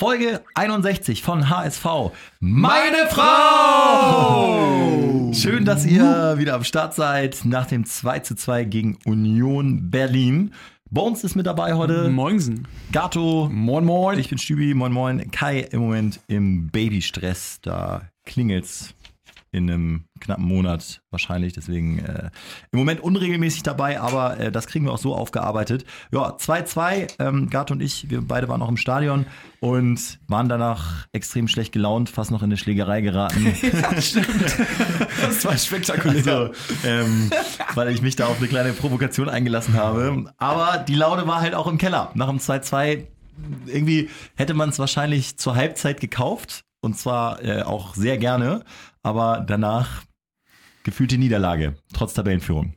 Folge 61 von HSV. Meine Frau! Schön, dass ihr wieder am Start seid nach dem 2 zu 2 gegen Union Berlin. Bones ist mit dabei heute. Moinsen. Gato. Moin, moin. Ich bin Stübi. Moin, moin. Kai im Moment im Babystress. Da klingelt's in einem knappen Monat wahrscheinlich. Deswegen äh, im Moment unregelmäßig dabei, aber äh, das kriegen wir auch so aufgearbeitet. Ja, 2-2. Ähm, Gart und ich, wir beide waren auch im Stadion und waren danach extrem schlecht gelaunt, fast noch in eine Schlägerei geraten. ja, stimmt. Das war spektakulär. Also, ähm, weil ich mich da auf eine kleine Provokation eingelassen habe. Aber die Laune war halt auch im Keller. Nach dem 2-2 irgendwie hätte man es wahrscheinlich zur Halbzeit gekauft. Und zwar äh, auch sehr gerne aber danach gefühlte Niederlage, trotz Tabellenführung.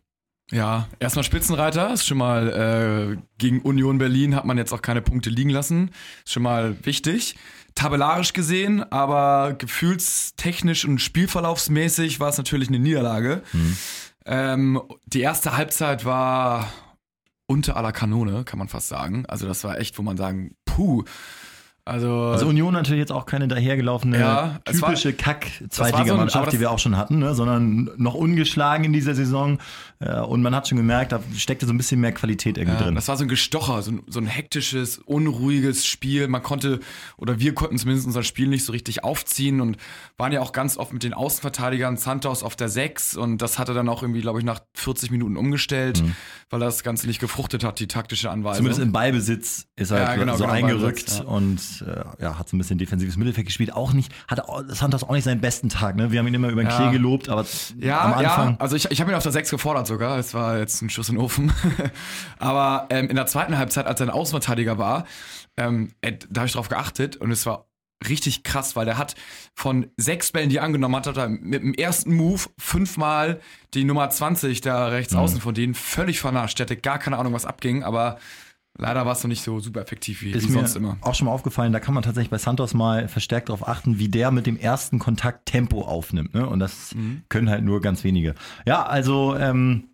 Ja, erstmal Spitzenreiter, ist schon mal äh, gegen Union Berlin hat man jetzt auch keine Punkte liegen lassen, ist schon mal wichtig. Tabellarisch gesehen, aber gefühlstechnisch und spielverlaufsmäßig war es natürlich eine Niederlage. Mhm. Ähm, die erste Halbzeit war unter aller Kanone, kann man fast sagen. Also das war echt, wo man sagen, puh, also, also, Union natürlich jetzt auch keine dahergelaufene ja, typische Kack-Zweitligamannschaft, so die wir auch schon hatten, ne? sondern noch ungeschlagen in dieser Saison. Äh, und man hat schon gemerkt, da steckte so ein bisschen mehr Qualität irgendwie ja, drin. Das war so ein Gestocher, so ein, so ein, hektisches, unruhiges Spiel. Man konnte, oder wir konnten zumindest unser Spiel nicht so richtig aufziehen und waren ja auch ganz oft mit den Außenverteidigern Santos auf der 6 und das hatte dann auch irgendwie, glaube ich, nach 40 Minuten umgestellt, mhm. weil das Ganze nicht gefruchtet hat, die taktische Anweisung. Zumindest im Ballbesitz ist er ja, genau, so genau, eingerückt und äh, ja, hat so ein bisschen defensives Mittelfeld gespielt. Auch nicht, hatte Santos auch nicht seinen besten Tag. Ne? Wir haben ihn immer über den ja. Klee gelobt, aber ja, am Anfang. Ja, also ich, ich habe ihn auf der 6 gefordert sogar. Es war jetzt ein Schuss in den Ofen. aber ähm, in der zweiten Halbzeit, als er ein Außenverteidiger war, ähm, äh, da habe ich drauf geachtet und es war richtig krass, weil der hat von sechs Bällen, die er angenommen hat, hat er mit dem ersten Move fünfmal die Nummer 20 da rechts mhm. außen von denen völlig vernascht. Der hatte gar keine Ahnung, was abging, aber Leider war es noch nicht so super effektiv wie, ist wie sonst immer. Auch schon mal aufgefallen, da kann man tatsächlich bei Santos mal verstärkt darauf achten, wie der mit dem ersten Kontakt Tempo aufnimmt. Ne? Und das mhm. können halt nur ganz wenige. Ja, also ähm,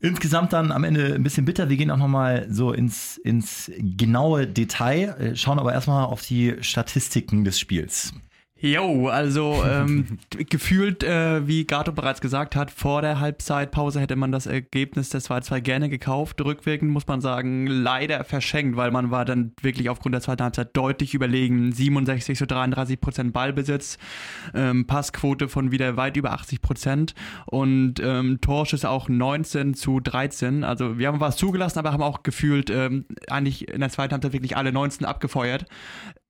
insgesamt dann am Ende ein bisschen bitter. Wir gehen auch nochmal so ins, ins genaue Detail, äh, schauen aber erstmal auf die Statistiken des Spiels. Jo, also ähm, gefühlt, äh, wie Gato bereits gesagt hat, vor der Halbzeitpause hätte man das Ergebnis des 2-2 gerne gekauft. Rückwirkend muss man sagen, leider verschenkt, weil man war dann wirklich aufgrund der zweiten Halbzeit deutlich überlegen. 67 zu 33 Prozent Ballbesitz, ähm, Passquote von wieder weit über 80 Prozent und ähm, Torschüsse auch 19 zu 13. Also wir haben was zugelassen, aber haben auch gefühlt ähm, eigentlich in der zweiten Halbzeit wirklich alle 19 abgefeuert.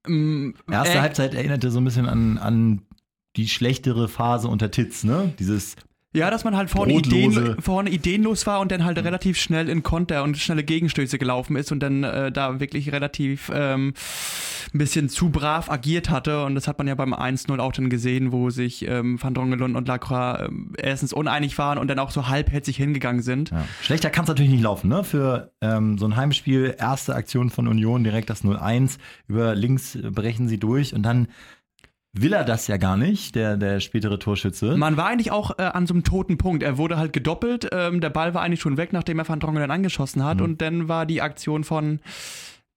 Ähm, Erste äh, Halbzeit erinnerte so ein bisschen an, an die schlechtere Phase unter Titz, ne? Dieses ja, dass man halt vorne, Ideen, vorne ideenlos war und dann halt relativ schnell in Konter und schnelle Gegenstöße gelaufen ist und dann äh, da wirklich relativ ähm, ein bisschen zu brav agiert hatte. Und das hat man ja beim 1-0 auch dann gesehen, wo sich ähm, Van Drongelund und Lacroix äh, erstens uneinig waren und dann auch so halbherzig hingegangen sind. Ja. Schlechter kann es natürlich nicht laufen, ne? Für ähm, so ein Heimspiel, erste Aktion von Union, direkt das 0-1. Über links brechen sie durch und dann will er das ja gar nicht, der, der spätere Torschütze. Man war eigentlich auch äh, an so einem toten Punkt. Er wurde halt gedoppelt. Ähm, der Ball war eigentlich schon weg, nachdem er Van Drongelen angeschossen hat. Mhm. Und dann war die Aktion von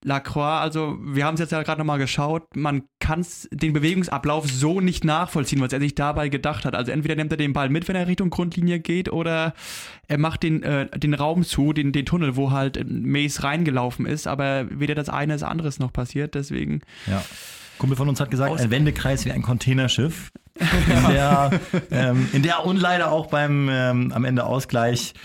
Lacroix, also wir haben es jetzt ja gerade nochmal geschaut, man kann den Bewegungsablauf so nicht nachvollziehen, was er sich dabei gedacht hat. Also entweder nimmt er den Ball mit, wenn er Richtung Grundlinie geht, oder er macht den, äh, den Raum zu, den, den Tunnel, wo halt Mace reingelaufen ist, aber weder das eine das andere ist noch passiert, deswegen. Ja. Kumpel von uns hat gesagt, ein Wendekreis wie ein Containerschiff. In der, ähm, in der und leider auch beim ähm, am Ende Ausgleich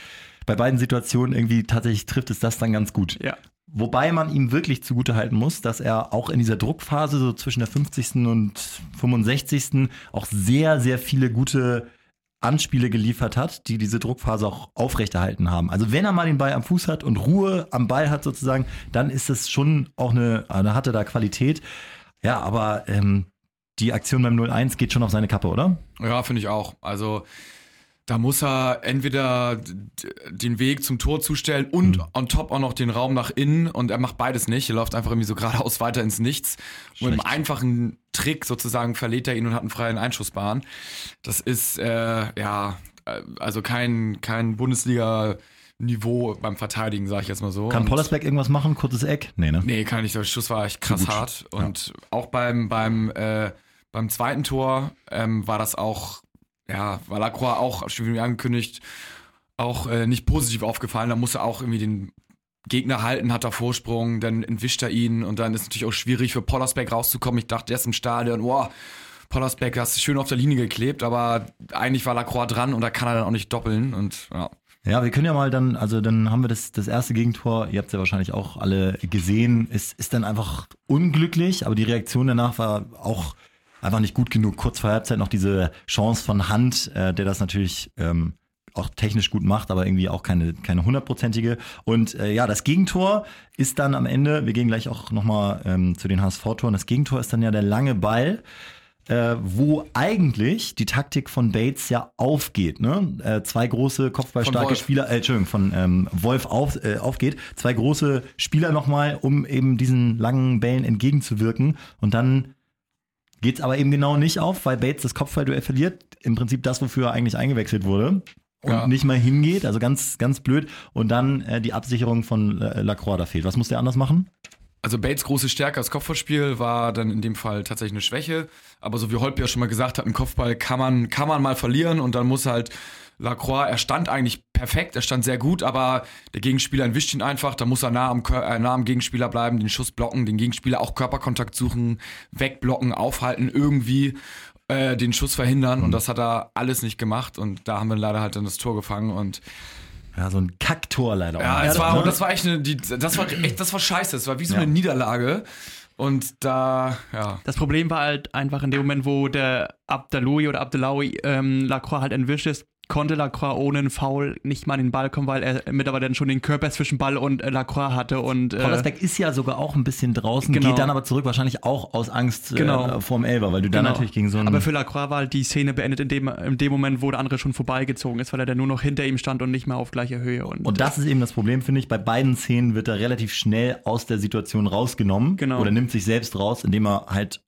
bei beiden Situationen irgendwie tatsächlich trifft es das dann ganz gut. Ja. Wobei man ihm wirklich zugutehalten muss, dass er auch in dieser Druckphase, so zwischen der 50. und 65. auch sehr, sehr viele gute Anspiele geliefert hat, die diese Druckphase auch aufrechterhalten haben. Also wenn er mal den Ball am Fuß hat und Ruhe am Ball hat sozusagen, dann ist es schon auch eine, eine hatte da Qualität. Ja, aber ähm, die Aktion beim 0-1 geht schon auf seine Kappe, oder? Ja, finde ich auch. Also da muss er entweder den Weg zum Tor zustellen und mhm. on top auch noch den Raum nach innen und er macht beides nicht. Er läuft einfach irgendwie so geradeaus weiter ins Nichts. Schlecht. Und mit einem einfachen Trick sozusagen verlädt er ihn und hat einen freien Einschussbahn. Das ist, äh, ja, äh, also kein, kein Bundesliga- Niveau beim Verteidigen, sage ich jetzt mal so. Kann Und- Pollersbeck irgendwas machen? Kurzes Eck? Nee, ne? Nee, kann ich nicht. Der Schuss war echt krass hart. Und auch beim, beim, äh, beim zweiten Tor ähm, war das auch, ja, war Lacroix auch, wie angekündigt, auch äh, nicht positiv aufgefallen. Da muss er auch irgendwie den Gegner halten, hat er Vorsprung, dann entwischt er ihn und dann ist es natürlich auch schwierig für Pollersbeck rauszukommen. Ich dachte erst im Stadion, wow, Pollersbeck hast du schön auf der Linie geklebt, aber eigentlich war Lacroix dran und da kann er dann auch nicht doppeln und ja. Ja, wir können ja mal dann, also dann haben wir das, das erste Gegentor, ihr habt es ja wahrscheinlich auch alle gesehen, ist, ist dann einfach unglücklich, aber die Reaktion danach war auch einfach nicht gut genug. Kurz vor Halbzeit noch diese Chance von Hand, äh, der das natürlich ähm, auch technisch gut macht, aber irgendwie auch keine keine hundertprozentige. Und äh, ja, das Gegentor ist dann am Ende, wir gehen gleich auch nochmal ähm, zu den HSV-Toren, das Gegentor ist dann ja der lange Ball, äh, wo eigentlich die Taktik von Bates ja aufgeht. Ne? Äh, zwei große kopfballstarke. Spieler, äh, Entschuldigung, von ähm, Wolf auf, äh, aufgeht. Zwei große Spieler nochmal, um eben diesen langen Bällen entgegenzuwirken. Und dann geht's aber eben genau nicht auf, weil Bates das Kopfballduell verliert. Im Prinzip das, wofür er eigentlich eingewechselt wurde. Und Ja. nicht mal hingeht, also ganz, ganz blöd. Und dann äh, die Absicherung von äh, Lacroix da fehlt. Was muss der anders machen? Also Bates große Stärke als Kopfballspiel war dann in dem Fall tatsächlich eine Schwäche. Aber so wie Holtby ja schon mal gesagt hat, einen Kopfball kann man, kann man mal verlieren und dann muss halt Lacroix, er stand eigentlich perfekt, er stand sehr gut, aber der Gegenspieler entwischt ihn einfach, da muss er nah am, äh, nah am Gegenspieler bleiben, den Schuss blocken, den Gegenspieler auch Körperkontakt suchen, wegblocken, aufhalten, irgendwie äh, den Schuss verhindern. Und das hat er alles nicht gemacht. Und da haben wir leider halt dann das Tor gefangen. Und Ja, so ein Kacktor leider. ja, es war, Ne? das war echt eine, die, das war echt, das war scheiße. Es war wie so Ja. eine Niederlage. Und da, ja. Das Problem war halt einfach in dem Moment, wo der Abdaloui oder Abdelawi ähm, Lacroix halt entwischt ist, konnte Lacroix ohne einen Foul nicht mal an den Ball kommen, weil er mittlerweile dann schon den Körper zwischen Ball und äh, Lacroix hatte und äh, Pollersbeck ist ja sogar auch ein bisschen draußen, Genau. geht dann aber zurück, wahrscheinlich auch aus Angst Genau. äh, vorm Elber, weil du dann Genau. natürlich gegen so einen. Aber für Lacroix war halt die Szene beendet in dem, in dem Moment, wo der andere schon vorbeigezogen ist, weil er dann nur noch hinter ihm stand und nicht mehr auf gleicher Höhe. Und, und das ist eben das Problem, finde ich. Bei beiden Szenen wird er relativ schnell aus der Situation rausgenommen. Genau. Oder nimmt sich selbst raus, indem er halt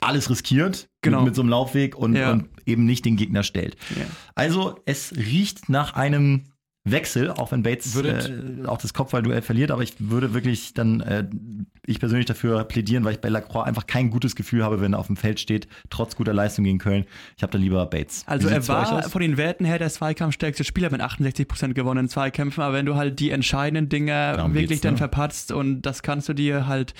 alles riskiert Genau. mit, mit so einem Laufweg und, Ja. und eben nicht den Gegner stellt. ja. Also es riecht nach einem Wechsel, auch wenn Bates äh, auch das Kopfballduell verliert, aber ich würde wirklich dann, äh, ich persönlich dafür plädieren, weil ich bei Lacroix einfach kein gutes Gefühl habe, wenn er auf dem Feld steht, trotz guter Leistung gegen Köln. Ich habe da lieber Bates. Also er war von den Werten her der Zweikampfstärkste Spieler mit 68% gewonnenen Zweikämpfen, aber wenn du halt die entscheidenden Dinge Darum wirklich dann ne? verpatzt und das kannst du dir halt,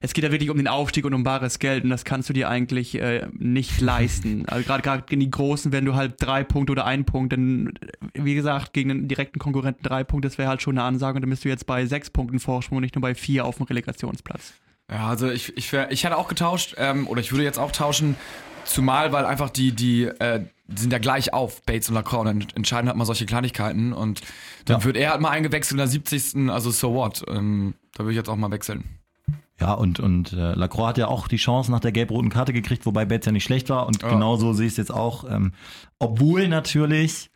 es geht ja wirklich um den Aufstieg und um bares Geld und das kannst du dir eigentlich äh, nicht leisten. Also gerade gerade gegen die Großen, wenn du halt drei Punkte oder ein Punkt, dann wie gesagt, gegen den direkten Konkurrenten drei Punkte, das wäre halt schon eine Ansage und dann bist du jetzt bei sechs Punkten Vorsprung und nicht nur bei vier auf dem Relegationsplatz. Ja, also ich, ich, wär, ich hätte auch getauscht, ähm, oder ich würde jetzt auch tauschen, zumal, weil einfach die, die, äh, sind ja gleich auf, Bates und Lacroix, und dann entscheiden halt mal solche Kleinigkeiten und dann Ja. wird er halt mal eingewechselt in der 70. Also so what? Ähm, da würde ich jetzt auch mal wechseln. Ja, und, und äh, Lacroix hat ja auch die Chance nach der gelb-roten Karte gekriegt, wobei Bates ja nicht schlecht war. Und Ja. genauso sehe ich es jetzt auch. Ähm, obwohl natürlich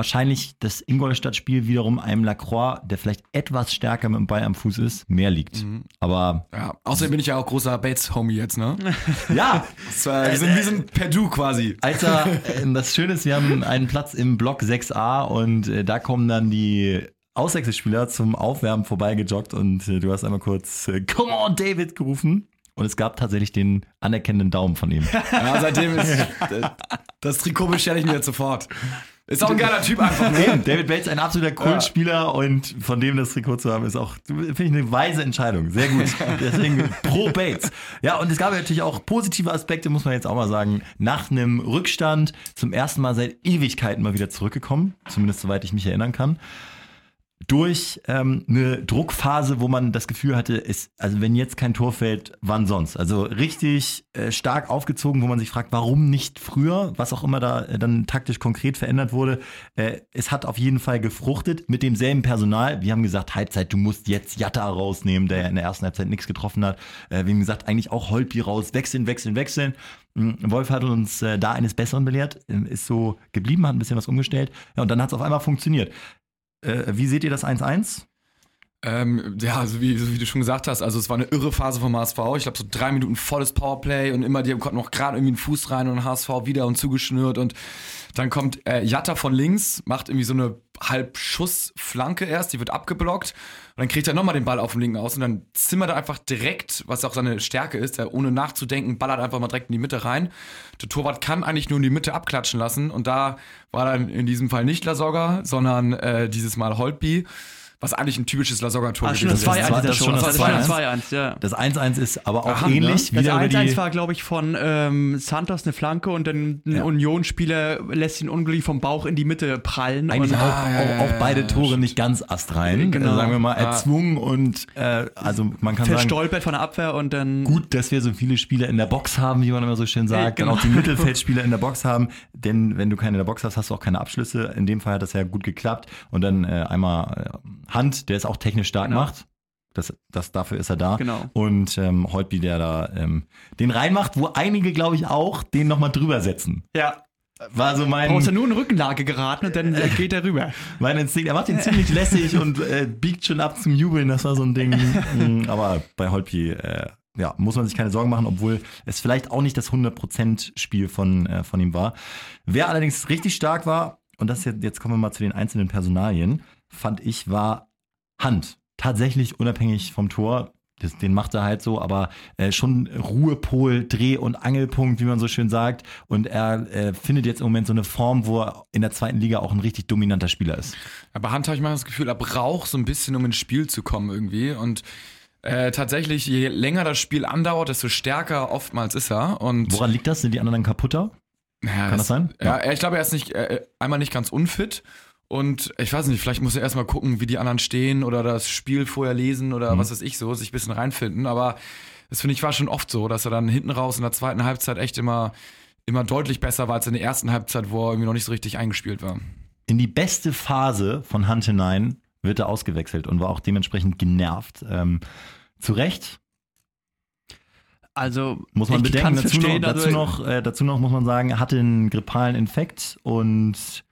wahrscheinlich das Ingolstadt-Spiel wiederum einem Lacroix, der vielleicht etwas stärker mit dem Ball am Fuß ist, mehr liegt. Mhm. Aber Ja, außerdem bin ich ja auch großer Bates-Homie jetzt, ne? ja, Das, äh, wir, sind, wir sind Perdu quasi. Als er, äh, das Schöne ist, wir haben einen Platz im Block 6a und äh, da kommen dann die Auswechselspieler zum Aufwärmen vorbeigejoggt und äh, du hast einmal kurz Come on, David gerufen. Und es gab tatsächlich den anerkennenden Daumen von ihm. Ja, seitdem ist äh, das Trikot bestelle ich mir jetzt sofort. Ist auch ein geiler Typ einfach, ne? David Bates, ein absoluter Kultspieler und von dem das Trikot zu haben, ist auch, finde ich, eine weise Entscheidung. Sehr gut. Deswegen pro Bates. Ja, und es gab natürlich auch positive Aspekte, muss man jetzt auch mal sagen. Nach einem Rückstand zum ersten Mal seit Ewigkeiten mal wieder zurückgekommen, zumindest soweit ich mich erinnern kann. Durch ähm, eine Druckphase, wo man das Gefühl hatte, ist, also wenn jetzt kein Tor fällt, wann sonst? Also richtig äh, stark aufgezogen, wo man sich fragt, warum nicht früher, was auch immer da äh, dann taktisch konkret verändert wurde. Äh, es hat auf jeden Fall gefruchtet mit demselben Personal. Wir haben gesagt, Halbzeit, du musst jetzt Jatta rausnehmen, der ja in der ersten Halbzeit nichts getroffen hat. Äh, wir haben gesagt, eigentlich auch Holtby raus, wechseln, wechseln, wechseln. Mm, Wolf hat uns äh, da eines Besseren belehrt, äh, ist so geblieben, hat ein bisschen was umgestellt. Ja, und dann hat es auf einmal funktioniert. Äh, wie seht ihr das 1-1? Ähm, ja, also wie, so wie du schon gesagt hast, also es war eine irre Phase vom HSV. Ich glaube, so drei Minuten volles Powerplay und immer, die konnten noch gerade irgendwie einen Fuß rein und HSV wieder und zugeschnürt und dann kommt äh, Jatta von links, macht irgendwie so eine Halbschussflanke erst, die wird abgeblockt und dann kriegt er nochmal den Ball auf dem linken aus und dann zimmert er einfach direkt, was auch seine Stärke ist, er ohne nachzudenken, ballert einfach mal direkt in die Mitte rein. Der Torwart kann eigentlich nur in die Mitte abklatschen lassen und da war dann in diesem Fall nicht Lasogga, sondern äh, dieses Mal Holtby was eigentlich ein typisches Lasogga-Tor Ah, schon gewesen das ist. 2-1 Das das war schon. das Das war das 2-1. 2-1, ja. Das 1-1 ist aber auch Aha, ne? ähnlich. Das Wieder über 1-1 die, war, glaube ich, von ähm, Santos eine Flanke und dann ein Ja. Union-Spieler lässt ihn unglücklich vom Bauch in die Mitte prallen. eigentlich und, auch, ja, ja, auch, auch ja, beide ja, Tore nicht ganz astrein. Genau. Äh, sagen wir mal, Ah. erzwungen und äh, also man kann sagen, verstolpert von der Abwehr und dann. gut, dass wir so viele Spieler in der Box haben, wie man immer so schön sagt, genau. und auch die Mittelfeldspieler in der Box haben, denn wenn du keine in der Box hast, hast du auch keine Abschlüsse. In dem Fall hat das ja gut geklappt und dann äh, einmal äh, Hand, der es auch technisch stark Genau. macht. Das, das, dafür ist er da. Genau. Und ähm, Holtby, der da ähm, den reinmacht, wo einige, glaube ich, auch den nochmal drüber setzen. Ja. War so mein, Brauchst du nur in Rückenlage geraten und dann äh, geht er rüber. mein Instinkt. Er macht ihn ziemlich lässig und äh, biegt schon ab zum Jubeln. Das war so ein Ding. Mm, Aber bei Holtby, äh, ja, muss man sich keine Sorgen machen, obwohl es vielleicht auch nicht das 100%-Spiel von, äh, von ihm war. Wer allerdings richtig stark war, und das jetzt, jetzt kommen wir mal zu den einzelnen Personalien, fand ich, war Hand. Tatsächlich unabhängig vom Tor. Das, den macht er halt so, aber äh, schon Ruhepol, Dreh- und Angelpunkt, wie man so schön sagt. Und er äh, findet jetzt im Moment so eine Form, wo er in der zweiten Liga auch ein richtig dominanter Spieler ist. Aber Hand habe ich mal das Gefühl, er braucht so ein bisschen, um ins Spiel zu kommen irgendwie. Und äh, tatsächlich, je länger das Spiel andauert, desto stärker oftmals ist er. Und Woran liegt das? Sind die anderen kaputter? ja, Kann das sein? Ja, ich glaube, er ist nicht äh, einmal nicht ganz unfit. Und ich weiß nicht, vielleicht muss er erstmal gucken, wie die anderen stehen oder das Spiel vorher lesen oder Mhm. was weiß ich so, sich ein bisschen reinfinden. Aber das finde ich war schon oft so, dass er dann hinten raus in der zweiten Halbzeit echt immer, immer deutlich besser war als in der ersten Halbzeit, wo er irgendwie noch nicht so richtig eingespielt war. In die beste Phase von Hand hinein wird er ausgewechselt und war auch dementsprechend genervt. Ähm, zu Recht, Also, muss man bedenken. Dazu, noch, verstehen, dazu, also- noch, äh, dazu noch muss man sagen, er hatte einen grippalen Infekt und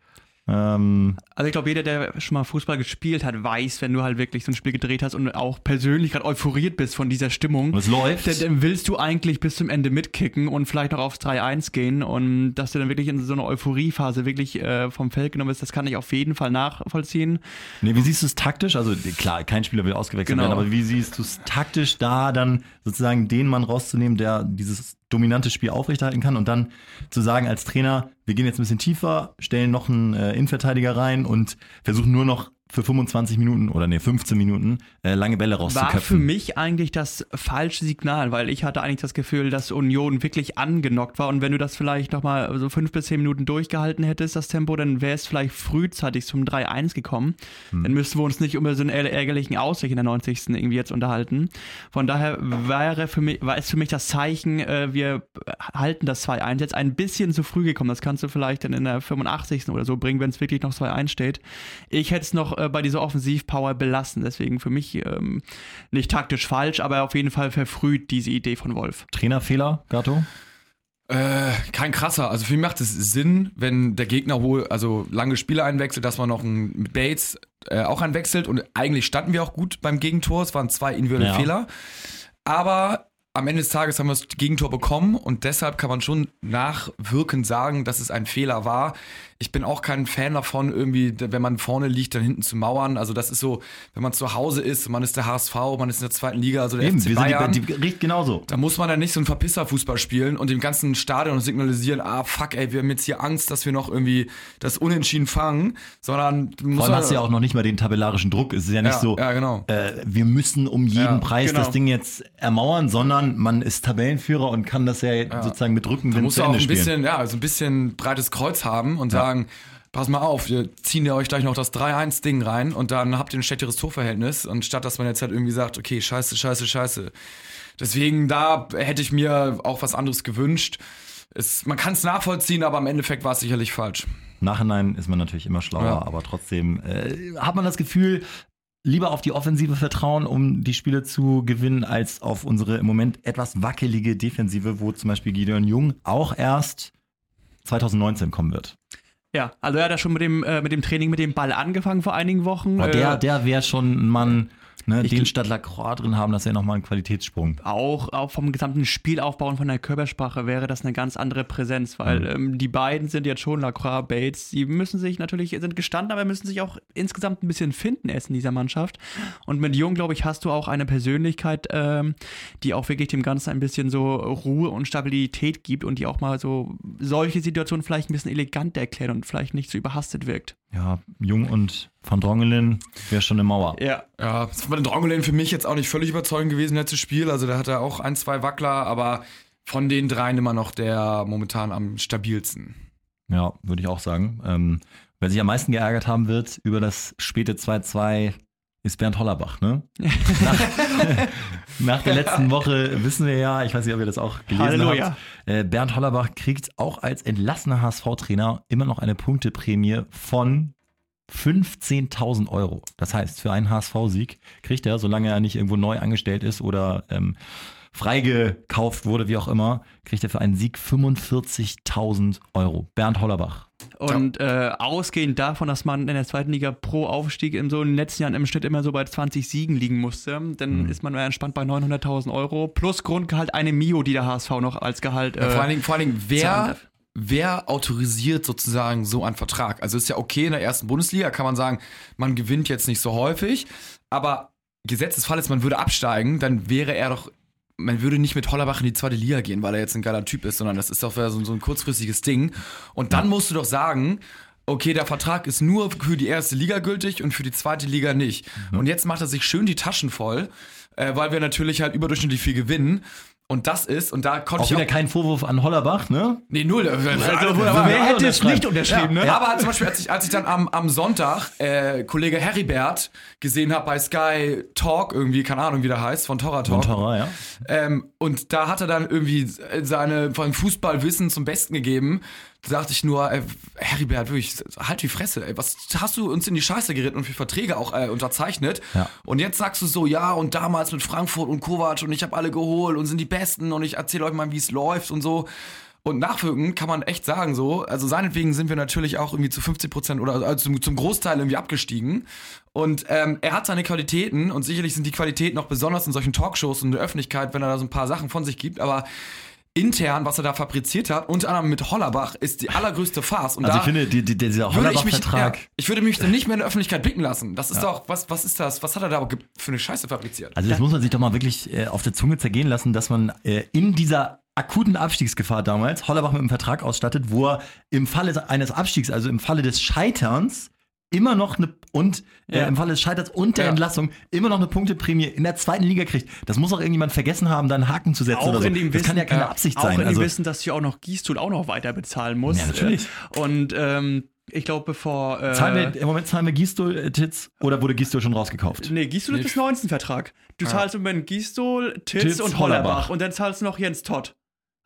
ähm, Also ich glaube, jeder, der schon mal Fußball gespielt hat, weiß, wenn du halt wirklich so ein Spiel gedreht hast und auch persönlich gerade euphoriert bist von dieser Stimmung, es läuft. dann, dann willst du eigentlich bis zum Ende mitkicken und vielleicht noch aufs 3-1 gehen und dass du dann wirklich in so einer Euphoriephase wirklich äh, vom Feld genommen bist, das kann ich auf jeden Fall nachvollziehen. Nee, wie siehst du es taktisch? Also klar, kein Spieler will ausgewechselt Genau. werden, aber wie siehst du es taktisch da dann sozusagen den Mann rauszunehmen, der dieses dominante Spiel aufrechterhalten kann. Und dann zu sagen als Trainer, wir gehen jetzt ein bisschen tiefer, stellen noch einen äh, Innenverteidiger rein und versuchen nur noch für 25 Minuten oder nee, 15 Minuten äh, lange Bälle War für rauszuköpfen. mich eigentlich das falsche Signal, weil ich hatte eigentlich das Gefühl, dass Union wirklich angenockt war und wenn du das vielleicht nochmal so fünf bis zehn Minuten durchgehalten hättest, das Tempo, dann wäre es vielleicht frühzeitig zum 3-1 gekommen. Hm. Dann müssten wir uns nicht über so einen ärger- ärgerlichen Ausgleich in der 90. irgendwie jetzt unterhalten. Von daher wäre für mich, war es für mich das Zeichen, äh, wir halten das 2-1 jetzt ein bisschen zu früh gekommen. Das kannst du vielleicht dann in der 85. oder so bringen, wenn es wirklich noch 2-1 steht. Ich hätte es noch äh, bei dieser Offensivpower belassen. Deswegen für mich ähm, nicht taktisch falsch, aber auf jeden Fall verfrüht diese Idee von Wolf. Trainerfehler, Gato? Äh, kein krasser. Also für mich macht es Sinn, wenn der Gegner wohl, also lange Spiele einwechselt, dass man noch einen mit Bates äh, auch einwechselt. Und eigentlich standen wir auch gut beim Gegentor. Es waren zwei individuelle Ja. Fehler. Aber am Ende des Tages haben wir das Gegentor bekommen und deshalb kann man schon nachwirkend sagen, dass es ein Fehler war. Ich bin auch kein Fan davon, irgendwie, wenn man vorne liegt, dann hinten zu mauern. Also das ist so, wenn man zu Hause ist, man ist der HSV, man ist in der zweiten Liga, also der Eben, FC wir Bayern. sind die, die riecht genauso. Da muss man dann nicht so einen Verpisser-Fußball spielen und dem ganzen Stadion signalisieren, ah fuck, ey, wir haben jetzt hier Angst, dass wir noch irgendwie das Unentschieden fangen, sondern Vor allem hast du ja auch noch nicht mal den tabellarischen Druck. Es ist ja nicht ja, so, ja, genau. äh, wir müssen um jeden Ja, Preis genau. das Ding jetzt ermauern, sondern man ist Tabellenführer und kann das ja, sozusagen mit Da Rückenwind musst zu du auch Ende ein spielen. bisschen, ja, so ein bisschen breites Kreuz haben und sagen, pass mal auf, wir ziehen ja euch gleich noch das 3-1-Ding rein und dann habt ihr ein schlechteres Torverhältnis und statt dass man jetzt halt irgendwie sagt, okay, scheiße, scheiße, scheiße. Deswegen, da hätte ich mir auch was anderes gewünscht. Es, man kann es nachvollziehen, aber im Endeffekt war es sicherlich falsch. Nachhinein ist man natürlich immer schlauer, Ja. aber trotzdem äh, hat man das Gefühl, lieber auf die Offensive vertrauen, um die Spiele zu gewinnen, als auf unsere im Moment etwas wackelige Defensive, wo zum Beispiel Gideon Jung auch erst 2019 kommen wird. Ja, also er hat ja schon mit dem, äh, mit dem Training mit dem Ball angefangen vor einigen Wochen. Aber der, Äh, der wäre schon ein Mann, ne, den statt Lacroix drin haben, das wäre nochmal ein Qualitätssprung. auch, auch vom gesamten Spielaufbau und von der Körpersprache wäre das eine ganz andere Präsenz, weil Mhm. ähm, die beiden sind jetzt schon Lacroix, Bates, die müssen sich natürlich, sind gestanden, aber müssen sich auch insgesamt ein bisschen finden erst in dieser Mannschaft. Und mit Jung, glaube ich, hast du auch eine Persönlichkeit, ähm, die auch wirklich dem Ganzen ein bisschen so Ruhe und Stabilität gibt und die auch mal so solche Situationen vielleicht ein bisschen elegant erklärt und vielleicht nicht so überhastet wirkt. Ja, Jung und Van Drongelen wäre schon eine Mauer. Ja. Ja, das war den Drongelen für mich jetzt auch nicht völlig überzeugend gewesen, letztes Spiel. Also da hat er auch ein, zwei Wackler, aber von den dreien immer noch der momentan am stabilsten. Ja, würde ich auch sagen. Ähm, wer sich am meisten geärgert haben wird über das späte 2-2 ist Bernd Hollerbach, ne? Nach, nach der letzten Woche wissen wir ja, ich weiß nicht, ob ihr das auch gelesen Halleluja. habt, äh, Bernd Hollerbach kriegt auch als entlassener HSV-Trainer immer noch eine Punkteprämie von 15.000 Euro. Das heißt, für einen HSV-Sieg kriegt er, solange er nicht irgendwo neu angestellt ist oder ähm, freigekauft wurde, wie auch immer, kriegt er für einen Sieg 45.000 Euro. Bernd Hollerbach. Und äh, ausgehend davon, dass man in der zweiten Liga pro Aufstieg in so in den letzten Jahren im Schnitt immer so bei 20 Siegen liegen musste, dann Mhm. ist man entspannt bei 900.000 Euro plus Grundgehalt eine Mio, die der HSV noch als Gehalt. Ja, äh, vor allen Dingen, vor allen Dingen wer. Wer autorisiert sozusagen so einen Vertrag? Also ist ja okay, in der ersten Bundesliga kann man sagen, man gewinnt jetzt nicht so häufig, aber Gesetzesfall ist, man würde absteigen, dann wäre er doch, man würde nicht mit Hollerbach in die zweite Liga gehen, weil er jetzt ein geiler Typ ist, sondern das ist doch so, so ein kurzfristiges Ding. Und dann musst du doch sagen, okay, der Vertrag ist nur für die erste Liga gültig und für die zweite Liga nicht. Und jetzt macht er sich schön die Taschen voll, äh, weil wir natürlich halt überdurchschnittlich viel gewinnen. Und das ist, und da konnte Auch ich wieder kein Vorwurf an Hollerbach, ne? Nee, null. Also, wer hätte es nicht unterschrieben, ja, ne? Aber zum Beispiel, als ich, als ich dann am, am Sonntag äh, Kollege Heribert gesehen habe bei Sky Talk, irgendwie, keine Ahnung, wie der heißt, von Torra Talk. Montora, ja. Ähm, und da hat er dann irgendwie seine von Fußballwissen zum Besten gegeben. Da dachte ich nur, äh, Heribert, wirklich, halt die Fresse, ey. Was hast du uns in die Scheiße geritten und für Verträge auch äh, unterzeichnet? Ja. Und jetzt sagst du so, ja, und damals mit Frankfurt und Kovac und ich habe alle geholt und sind die Besten und ich erzähle euch mal, wie es läuft und so. Und nachwirkend kann man echt sagen so, also seinetwegen sind wir natürlich auch irgendwie zu 50 Prozent oder also zum, zum Großteil irgendwie abgestiegen. Und ähm, er hat seine Qualitäten und sicherlich sind die Qualitäten auch besonders in solchen Talkshows und in der Öffentlichkeit, wenn er da so ein paar Sachen von sich gibt, aber intern, was er da fabriziert hat, unter anderem mit Hollerbach, ist die allergrößte Farce. Und Also da ich finde, die, die, dieser würde ich mich, ja, Hollerbach-Vertrag, ich würde mich dann nicht mehr in der Öffentlichkeit blicken lassen. Das ist doch, was, was ist das? Was hat er da für eine Scheiße fabriziert? also das muss man sich doch mal wirklich äh, auf der Zunge zergehen lassen, dass man äh, in dieser akuten Abstiegsgefahr damals Hollerbach mit einem Vertrag ausstattet, wo er im Falle eines Abstiegs, also im Falle des Scheiterns, immer noch eine und äh, Ja. im Falle des Scheiterns und der Ja. Entlassung immer noch eine Punkteprämie in der zweiten Liga kriegt. Das muss auch irgendjemand vergessen haben, da einen Haken zu setzen Auch oder so. in dem das kann ja Wissen- keine ja, Absicht auch sein. in Also, dem Wissen, dass du auch noch Gießstuhl auch noch weiter bezahlen musst. Ja, natürlich. Äh, Und ähm, ich glaube, bevor. Äh, zahlen wir, im Moment zahlen wir Gistol äh, Titz oder wurde Gistol schon rausgekauft? Nee, Gießstuhl ist bis 19 Vertrag. Du zahlst im Moment Gießstuhl, Titz, Titz, und Hollerbach. Hollerbach. Und dann zahlst du noch Jens Todd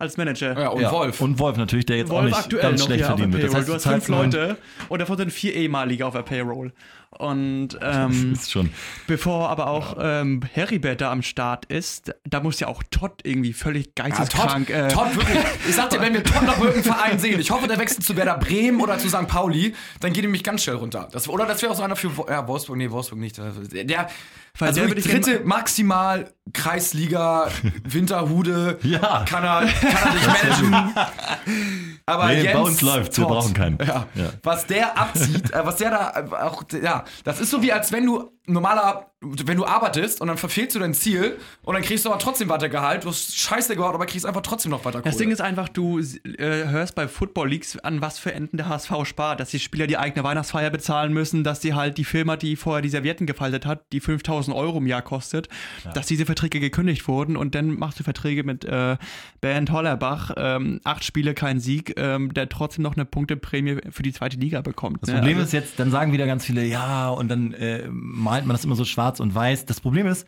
als Manager. Ja, und Ja, Wolf. Und Wolf natürlich, der jetzt auch Wolf nicht aktuell ganz noch schlecht verdienen wird. Das heißt, du hast fünf Leute und davon sind vier ehemalige auf der Payroll. Und ähm, ist schon. bevor aber auch ähm, Heribert da am Start ist, da muss ja auch Todd irgendwie völlig Ja, geisteskrank. Todd, äh, Todd, wirklich. Ich sag dir, wenn wir Todd noch bei irgendeinem Verein sehen, ich hoffe, der wechselt zu Werder Bremen oder zu St. Pauli, dann geht er mich ganz schnell runter. Das, oder das wäre auch so einer für ja, Wolfsburg, nee, Wolfsburg nicht. Der, der Weil also der wirklich würde ich dritte maximal Kreisliga, Winterhude, Ja. kann, er, kann er nicht managen. Aber Nee, Jens bei uns läuft's, wir brauchen keinen. Ja, Ja. Was der abzieht, äh, was der da äh, auch, ja, das ist so wie als wenn du normaler, wenn du arbeitest und dann verfehlst du dein Ziel und dann kriegst du aber trotzdem weiter Gehalt. Du hast scheiße gehabt, aber kriegst einfach trotzdem noch weiter Kohle. Das Ding ist einfach, du äh, hörst bei Football Leagues an, was für Enden der HSV spart, dass die Spieler die eigene Weihnachtsfeier bezahlen müssen, dass die halt die Firma, die vorher die Servietten gefaltet hat, die 5000 Euro im Jahr kostet, dass diese Verträge gekündigt wurden und dann machst du Verträge mit äh, Bernd Hollerbach, ähm, acht Spiele, kein Sieg, ähm, der trotzdem noch eine Punkteprämie für die zweite Liga bekommt. Das Problem ist jetzt, dann sagen wieder ganz viele, ja, und dann äh, malt man das immer so schwarz und weiß. Das Problem ist,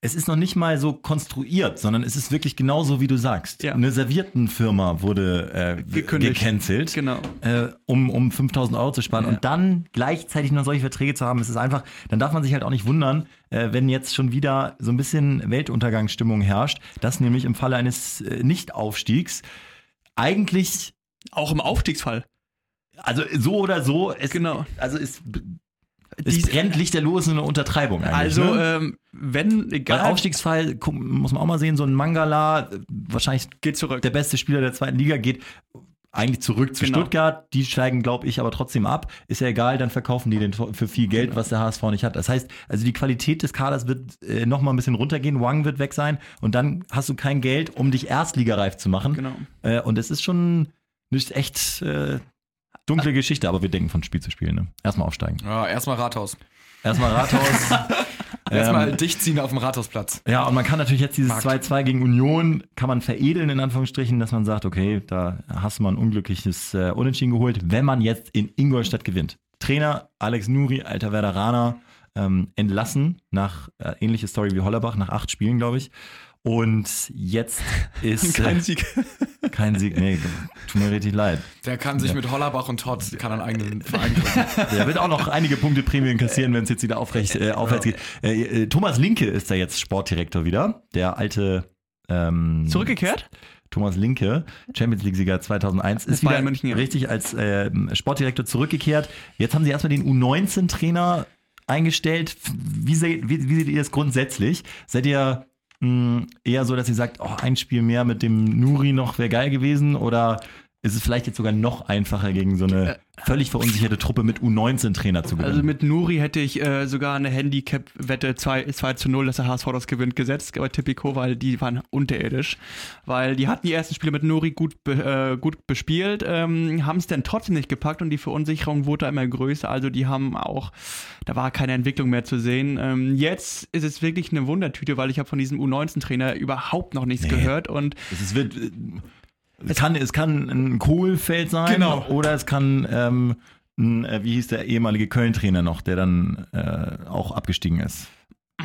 es ist noch nicht mal so konstruiert, sondern es ist wirklich genauso, wie du sagst. Ja. Eine Serviettenfirma wurde äh, Gekündigt. gecancelt, Genau. äh, um, um 5000 Euro zu sparen. Ja. Und dann gleichzeitig noch solche Verträge zu haben, es ist einfach, dann darf man sich halt auch nicht wundern, äh, wenn jetzt schon wieder so ein bisschen Weltuntergangsstimmung herrscht, dass nämlich im Falle eines äh, Nicht-Aufstiegs eigentlich Auch im Aufstiegsfall. also so oder so, es, Genau. also ist Es Dies- brennt lichterlos eine Untertreibung eigentlich. Also, ne? ähm, wenn, Weil egal, Aufstiegsfall guck, muss man auch mal sehen, so ein Mangala, wahrscheinlich geht zurück. der beste Spieler der zweiten Liga, geht eigentlich zurück zu Genau. Stuttgart. Die steigen, glaube ich, aber trotzdem ab. Ist ja egal, dann verkaufen die den für viel Geld, was der HSV nicht hat. Das heißt, also die Qualität des Kaders wird äh, noch mal ein bisschen runtergehen. Wang wird weg sein und dann hast du kein Geld, um dich erstligareif zu machen. Genau. Äh, und es ist schon eine echt äh, dunkle Geschichte, aber wir denken von Spiel zu Spiel. Ne? Erstmal aufsteigen. Ja, erstmal Rathaus. Erstmal Rathaus. Erstmal Ähm, dicht ziehen auf dem Rathausplatz. Ja, und man kann natürlich jetzt dieses Markt. 2-2 gegen Union, kann man veredeln in Anführungsstrichen, dass man sagt, okay, da hast du mal ein unglückliches äh, Unentschieden geholt, wenn man jetzt in Ingolstadt gewinnt. Trainer Alex Nuri, alter Werderaner, ähm, entlassen nach äh, ähnliche Story wie Hollerbach, nach acht Spielen, glaube ich. Und jetzt ist Kein äh, Sieg. Kein Sieg. Nee, tut mir richtig leid. Der kann sich mit Hollerbach und Todd kann einen eigenen Verein gründen. Der wird auch noch einige Punkte Prämien kassieren, wenn es jetzt wieder aufrecht äh, aufwärts geht. Äh, äh, Thomas Linke ist da jetzt Sportdirektor wieder. Der alte ähm, Zurückgekehrt? Thomas Linke, Champions League-Sieger 2001, ist wieder München, ja. richtig als äh, Sportdirektor zurückgekehrt. Jetzt haben sie erstmal den U19-Trainer eingestellt. Wie, seht- wie, wie seht ihr das grundsätzlich? Seid ihr mh, eher so, dass ihr sagt, oh, ein Spiel mehr mit dem Nuri noch wäre geil gewesen? Oder ist es vielleicht jetzt sogar noch einfacher, gegen so eine völlig verunsicherte Truppe mit U19-Trainer zu gewinnen? Also mit Nuri hätte ich äh, sogar eine Handicap-Wette 2, 2 zu 0, dass der HSV das gewinnt, gesetzt bei Tipico, weil die waren unterirdisch. Weil die hatten die ersten Spiele mit Nuri gut, äh, gut bespielt, ähm, haben es dann trotzdem nicht gepackt und die Verunsicherung wurde immer größer. Also die haben auch, da war keine Entwicklung mehr zu sehen. Ähm, jetzt ist es wirklich eine Wundertüte, weil ich habe von diesem U19-Trainer überhaupt noch nichts Nee. gehört und Es ist, wird, äh, es, kann, es kann ein Kohlfeld sein Genau. oder es kann, ähm, ein, äh, wie hieß der ehemalige Köln-Trainer noch, der dann äh, auch abgestiegen ist.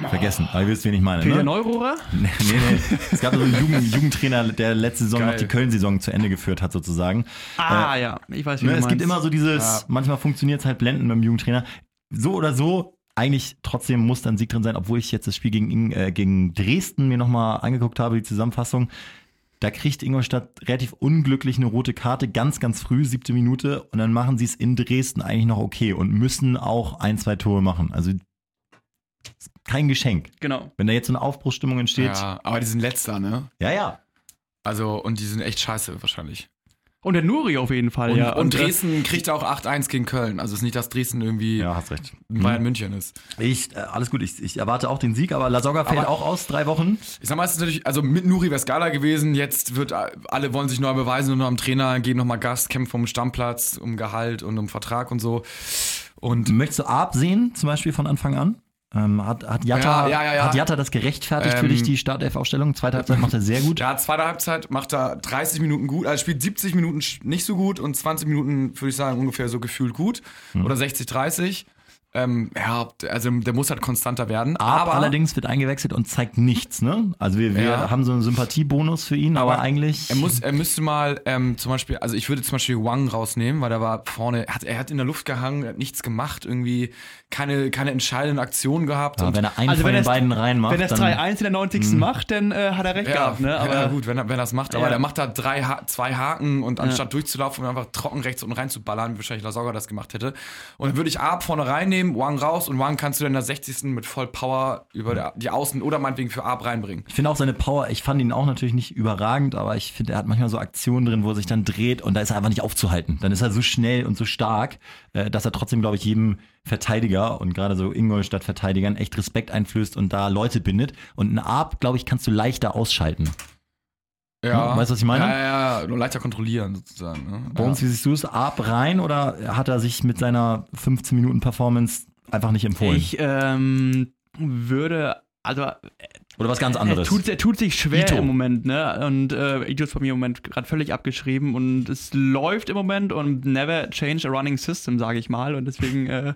Vergessen, aber ihr wisst, wen ich meine. Peter Ne? Neurohrer. Nee, nee, nee. Es gab so einen Jugend, Jugendtrainer, der letzte Saison Geil. noch die Köln-Saison zu Ende geführt hat, sozusagen. Ah ja, ich weiß, wie Ne, es gibt meinst. immer so dieses, Ja. manchmal funktioniert es halt blenden beim Jugendtrainer. So oder so, eigentlich trotzdem muss dann Sieg drin sein, obwohl ich jetzt das Spiel gegen, äh, gegen Dresden mir nochmal angeguckt habe, die Zusammenfassung. Da kriegt Ingolstadt relativ unglücklich eine rote Karte, ganz, ganz früh, siebte Minute, und dann machen sie es in Dresden eigentlich noch okay und müssen auch ein, zwei Tore machen. Also kein Geschenk. Genau. Wenn da jetzt so eine Aufbruchsstimmung entsteht, Ja, aber die sind letzter, ne? ja. ja. Also, und die sind echt scheiße wahrscheinlich. Und der Nuri auf jeden Fall, Und- ja. Und äh, Dresden kriegt auch 8-1 gegen Köln. Also es ist nicht, dass Dresden irgendwie hast recht. Bayern München ist. Ich, äh, alles gut, ich, ich erwarte auch den Sieg, aber Lasogga fällt Aber- auch aus, drei Wochen. Ich sag mal, es ist natürlich, also mit Nuri wäre Skala gewesen, jetzt wird, alle wollen sich neu beweisen und noch am Trainer, geben nochmal Gas, kämpfen um Stammplatz, um Gehalt und um Vertrag und so. Und Möchtest du Arp sehen, zum Beispiel von Anfang an? Ähm, hat, hat, Jatta, Ja, ja, ja, hat Jatta das gerechtfertigt für Ähm, dich, die Startelf-Aufstellung? Zweite Halbzeit macht er sehr gut. ja, zweite Halbzeit macht er 30 Minuten gut, also spielt 70 Minuten nicht so gut und 20 Minuten, würde ich sagen, ungefähr so gefühlt gut. Hm. Oder 60, 30. Ähm, ja, also der muss halt konstanter werden. Arp aber allerdings wird eingewechselt und zeigt nichts, ne? Also wir, wir Ja. haben so einen Sympathiebonus für ihn, aber, Aber eigentlich. Er, muss, er müsste mal ähm, zum Beispiel, also ich würde zum Beispiel Wang rausnehmen, weil der war vorne, er hat, er hat in der Luft gehangen, er hat nichts gemacht, irgendwie keine, keine entscheidenden Aktionen gehabt. ja, und wenn er einen Also von den beiden reinmacht, Wenn er es dann 3-1 in der 90. macht, dann äh, hat er recht ja, gehabt, ne? Aber ja, gut, wenn er, wenn er das macht, aber Ja. der macht da drei ha zwei Haken und anstatt durchzulaufen und einfach trocken rechts unten reinzuballern, wie wahrscheinlich Lasogga das gemacht hätte. Und dann würde ich Arp vorne reinnehmen, Wang raus und Wang kannst du dann in der 60. mit voll Power über der, die Außen oder meinetwegen für Arp reinbringen. Ich finde auch seine Power, ich fand ihn auch natürlich nicht überragend, aber ich finde, er hat manchmal so Aktionen drin, wo er sich dann dreht und da ist er einfach nicht aufzuhalten. Dann ist er so schnell und so stark, äh, dass er trotzdem, glaube ich, jedem Verteidiger und gerade so Ingolstadt-Verteidigern echt Respekt einflößt und da Leute bindet. Und einen Arp, glaube ich, kannst du leichter ausschalten. Ja. Weißt du, was ich meine? Ja, ja, ja, nur leichter kontrollieren sozusagen. Ne? Bei ja. uns, wie siehst du es? Arp rein oder hat er sich mit seiner 15 Minuten Performance einfach nicht empfohlen? ich ähm, würde, also oder was ganz er anderes? tut, er tut sich schwer Ito. im Moment, ne? Und äh, Ito ist bei mir im Moment gerade völlig abgeschrieben und es läuft im Moment und never change a running system, sage ich mal. Und deswegen, äh,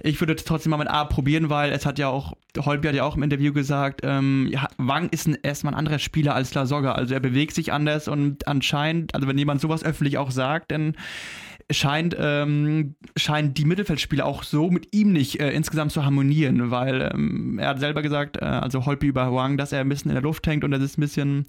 ich würde trotzdem mal mit A probieren, weil es hat ja auch, Holby hat ja auch im Interview gesagt, ähm, ja, Wang ist ein, erstmal ein anderer Spieler als Lasogga. Also er bewegt sich anders und anscheinend, also wenn jemand sowas öffentlich auch sagt, dann scheint, ähm, scheinen die Mittelfeldspieler auch so mit ihm nicht äh, insgesamt zu harmonieren, weil ähm, er hat selber gesagt, äh, also Holby über Wang, dass er ein bisschen in der Luft hängt und das ist ein bisschen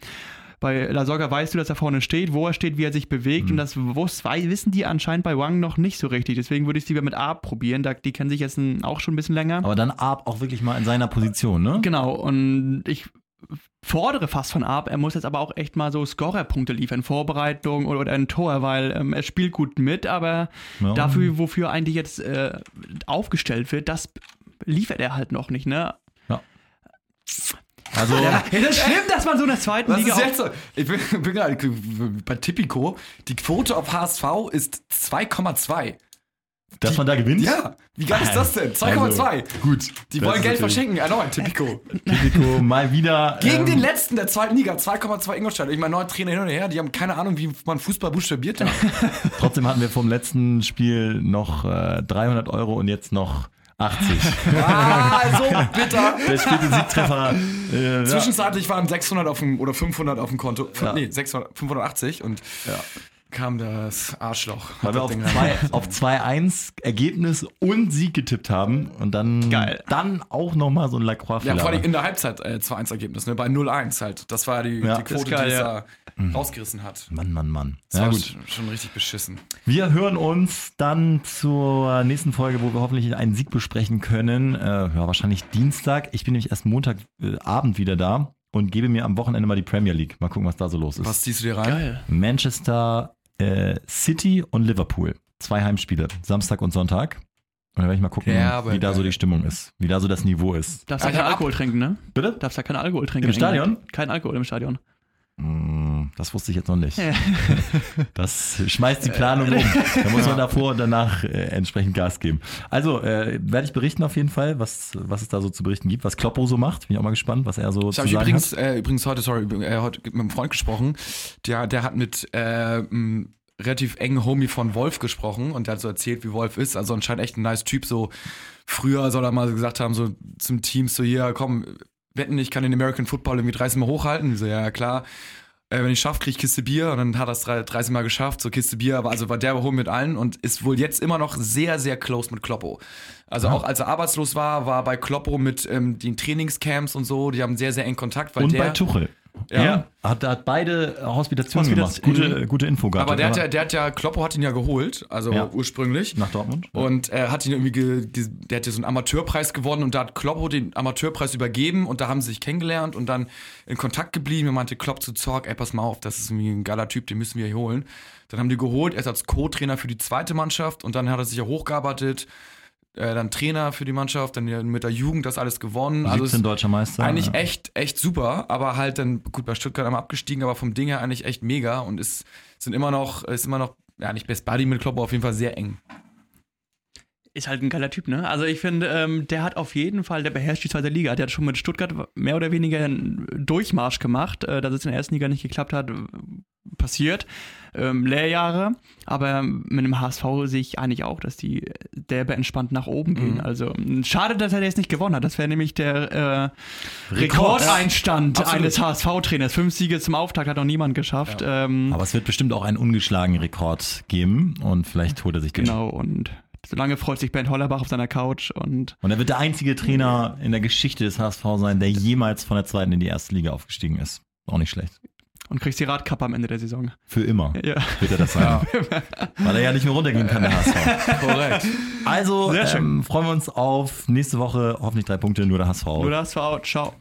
Bei Lasogga weißt du, dass er vorne steht, wo er steht, wie er sich bewegt. Und das wissen die anscheinend bei Wang noch nicht so richtig. Deswegen würde ich es lieber mit A probieren. Da, die kennen sich jetzt auch schon ein bisschen länger. Aber dann Ab auch wirklich mal in seiner Position, ne? Genau, und ich fordere fast von Ab, er muss jetzt aber auch echt mal so Scorerpunkte liefern, Vorbereitung oder, oder ein Tor, weil ähm, er spielt gut mit, aber Ja. dafür, wofür eigentlich jetzt äh, aufgestellt wird, das liefert er halt noch nicht, ne? Also, Ja, das ist schlimm, dass man so in der zweiten Was Liga ist jetzt so? Ich bin, bin gerade bei Tipico. Die Quote auf HSV ist 2,2. dass man da gewinnt? Ja, wie geil ist das denn? 2,2. Also, gut. Die wollen Geld verschenken. Erneut, Tipico. Tipico mal wieder. Gegen ähm, den letzten der zweiten Liga, 2,2 Ingolstadt. Ich meine, neuer Trainer hin und her, die haben keine Ahnung, wie man Fußball buchstabiert hat. Trotzdem hatten wir vom letzten Spiel noch äh, 300 Euro und jetzt noch 80. ah, so bitter. Der spielte Siegtreffer. Äh, ja. Zwischenzeitlich waren 600 auf dem, oder 500 auf dem Konto. Ja. Nee, 600, 580 und kam das Arschloch. Weil wir auf Ding zwei- auf 2-1 Ergebnis und Sieg getippt haben und dann, Geil. dann auch nochmal so ein Lacroix-Fehler. Ja, vor allem in der Halbzeit äh, 2-1-Ergebnis, ne? bei 0-1 halt. Das war die, Ja. die Quote, geil, die es ja. da rausgerissen hat. Mann, Mann, Mann. Das Ja, war gut. sch- schon richtig beschissen. Wir hören uns dann zur nächsten Folge, wo wir hoffentlich einen Sieg besprechen können. Äh, ja, wahrscheinlich Dienstag. Ich bin nämlich erst Montagabend wieder da und gebe mir am Wochenende mal die Premier League. Mal gucken, was da so los ist. Was ziehst du dir rein? Geil. Manchester äh, City und Liverpool. Zwei Heimspiele, Samstag und Sonntag. Und dann werde ich mal gucken, Ja, wie da so die Stimmung ist, wie da so das Niveau ist. Darfst ja Alter, kein Alkohol trinken, ne? Bitte? Darfst ja kein Alkohol trinken. Im. Stadion? Kein Alkohol im Stadion. Mm, Das wusste ich jetzt noch nicht. Das schmeißt die Planung um. Da muss man davor und danach äh, entsprechend Gas geben. Also äh, werde ich berichten auf jeden Fall, was, was es da so zu berichten gibt, was Kloppo so macht. Bin ich auch mal gespannt, was er so Ich zu habe sagen übrigens, hat. äh, übrigens heute, sorry, äh, heute mit einem Freund gesprochen. Der, der hat mit äh, einem relativ engen Homie von Wolf gesprochen und der hat so erzählt, wie Wolf ist. Also anscheinend echt ein nice Typ. So früher soll er mal so gesagt haben, so zum Team, so hier, komm, wetten, ich kann den American Football irgendwie 30 Mal hochhalten. So, ja, klar. Äh, wenn ich schaffe, kriege ich Kiste Bier und dann hat er es 30 Mal geschafft, so Kiste Bier, aber also war der Home mit allen und ist wohl jetzt immer noch sehr, sehr close mit Kloppo. Also Ja. auch als er arbeitslos war, war bei Kloppo mit ähm, den Trainingscamps und so, die haben sehr, sehr eng Kontakt, Und der, bei Tuchel. Ja. Er hat, hat beide Hospitationen Hospitation- gemacht. Gute, gute Info gehabt. aber der hat, ja, der hat ja, Kloppo hat ihn ja geholt, also Ja. ursprünglich. nach Dortmund. Und er hat ihn irgendwie, ge, ge, der hat ja so einen Amateurpreis gewonnen und da hat Kloppo den Amateurpreis übergeben und da haben sie sich kennengelernt und dann in Kontakt geblieben. Er meinte Klopp zu Zorg, ey, pass mal auf, das ist irgendwie ein geiler Typ, den müssen wir hier holen. Dann haben die geholt, erst als Co-Trainer für die zweite Mannschaft und dann hat er sich ja hochgearbeitet, äh, dann Trainer für die Mannschaft, dann mit der Jugend das alles gewonnen. Also 17 es- deutscher Meister. eigentlich ja. echt, echt super, aber halt dann, gut, bei Stuttgart einmal abgestiegen, aber vom Ding her eigentlich echt mega und ist, sind immer noch, ist immer noch, ja, nicht Best Buddy mit Kloppo, auf jeden Fall sehr eng. Ist halt ein geiler Typ, ne? Also ich finde, ähm, der hat auf jeden Fall, der beherrscht die zweite Liga. Der hat schon mit Stuttgart mehr oder weniger einen Durchmarsch gemacht, äh, dass es in der ersten Liga nicht geklappt hat, passiert. Ähm, Lehrjahre, aber mit dem HSV sehe ich eigentlich auch, dass die derbe entspannt nach oben gehen. Mhm. Also mh, schade, dass er jetzt nicht gewonnen hat. Das wäre nämlich der äh, Rekord. Rekordeinstand Absolut. eines HSV-Trainers. Fünf Siege zum Auftakt hat noch niemand geschafft. Ähm, Aber es wird bestimmt auch einen ungeschlagenen Rekord geben und vielleicht holt er sich den. genau, und solange freut sich Bernd Hollerbach auf seiner Couch und Und er wird der einzige Trainer in der Geschichte des HSV sein, der jemals von der zweiten in die erste Liga aufgestiegen ist. Auch nicht schlecht. Und kriegst die Radkappe am Ende der Saison. Für immer Ja. wird er das sein. Weil er ja nicht mehr runtergehen kann, der HSV. Korrekt. Also ähm, freuen wir uns auf nächste Woche hoffentlich drei Punkte, nur der HSV. Nur das war out. Ciao.